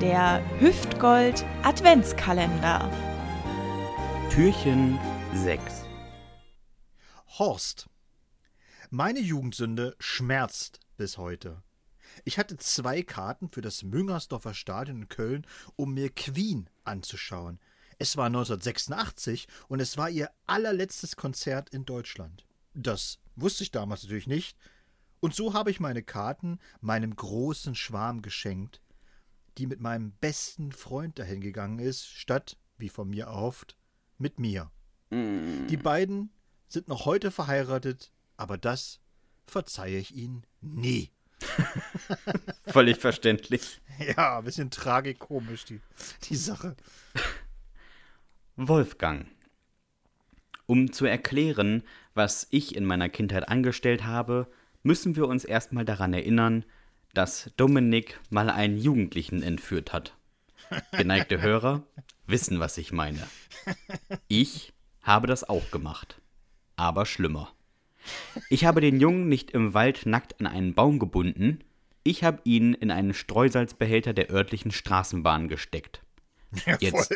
Der Hüftgold Adventskalender. Türchen 6 Horst. Meine Jugendsünde schmerzt bis heute. Ich hatte zwei Karten für das Müngersdorfer Stadion in Köln, um mir Queen anzuschauen. Es war 1986 und es war ihr allerletztes Konzert in Deutschland. Das wusste ich damals natürlich nicht. Und so habe ich meine Karten meinem großen Schwarm geschenkt, die mit meinem besten Freund dahin gegangen ist, statt, wie von mir erhofft, mit mir. Die beiden sind noch heute verheiratet, aber das verzeihe ich ihnen nie. Völlig verständlich. Ja, ein bisschen tragikomisch, die, die Sache. Wolfgang. Um zu erklären, was ich in meiner Kindheit angestellt habe, müssen wir uns erstmal daran erinnern, dass Dominik mal einen Jugendlichen entführt hat. Geneigte Hörer wissen, was ich meine. Ich habe das auch gemacht. Aber schlimmer. Ich habe den Jungen nicht im Wald nackt an einen Baum gebunden, ich habe ihn in einen Streusalzbehälter der örtlichen Straßenbahn gesteckt. Jetzt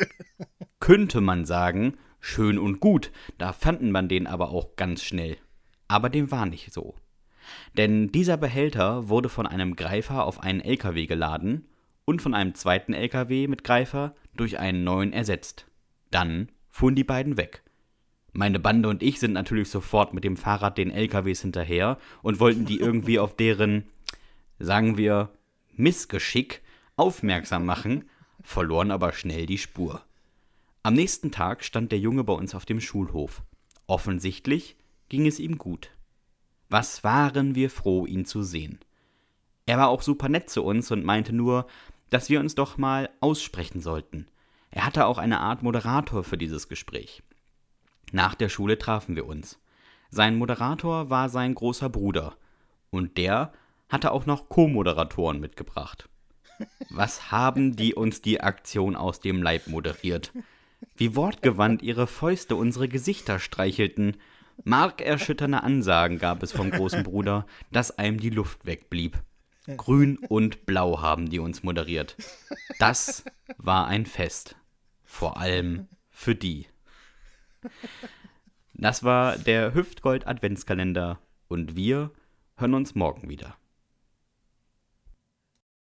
könnte man sagen, schön und gut, da fanden man den aber auch ganz schnell. Aber dem war nicht so. Denn dieser Behälter wurde von einem Greifer auf einen LKW geladen und von einem zweiten LKW mit Greifer durch einen neuen ersetzt. Dann fuhren die beiden weg. Meine Bande und ich sind natürlich sofort mit dem Fahrrad den LKWs hinterher und wollten die irgendwie auf deren, sagen wir, Missgeschick aufmerksam machen, verloren aber schnell die Spur. Am nächsten Tag stand der Junge bei uns auf dem Schulhof. Offensichtlich ging es ihm gut. Was waren wir froh, ihn zu sehen. Er war auch super nett zu uns und meinte nur, dass wir uns doch mal aussprechen sollten. Er hatte auch eine Art Moderator für dieses Gespräch. Nach der Schule trafen wir uns. Sein Moderator war sein großer Bruder. Und der hatte auch noch Co-Moderatoren mitgebracht. Was haben die uns die Aktion aus dem Leib moderiert? Wie wortgewandt ihre Fäuste unsere Gesichter streichelten. Markerschütternde Ansagen gab es vom großen Bruder, dass einem die Luft wegblieb. Grün und Blau haben die uns moderiert. Das war ein Fest. Vor allem für die. Das war der Hüftgold Adventskalender und wir hören uns morgen wieder.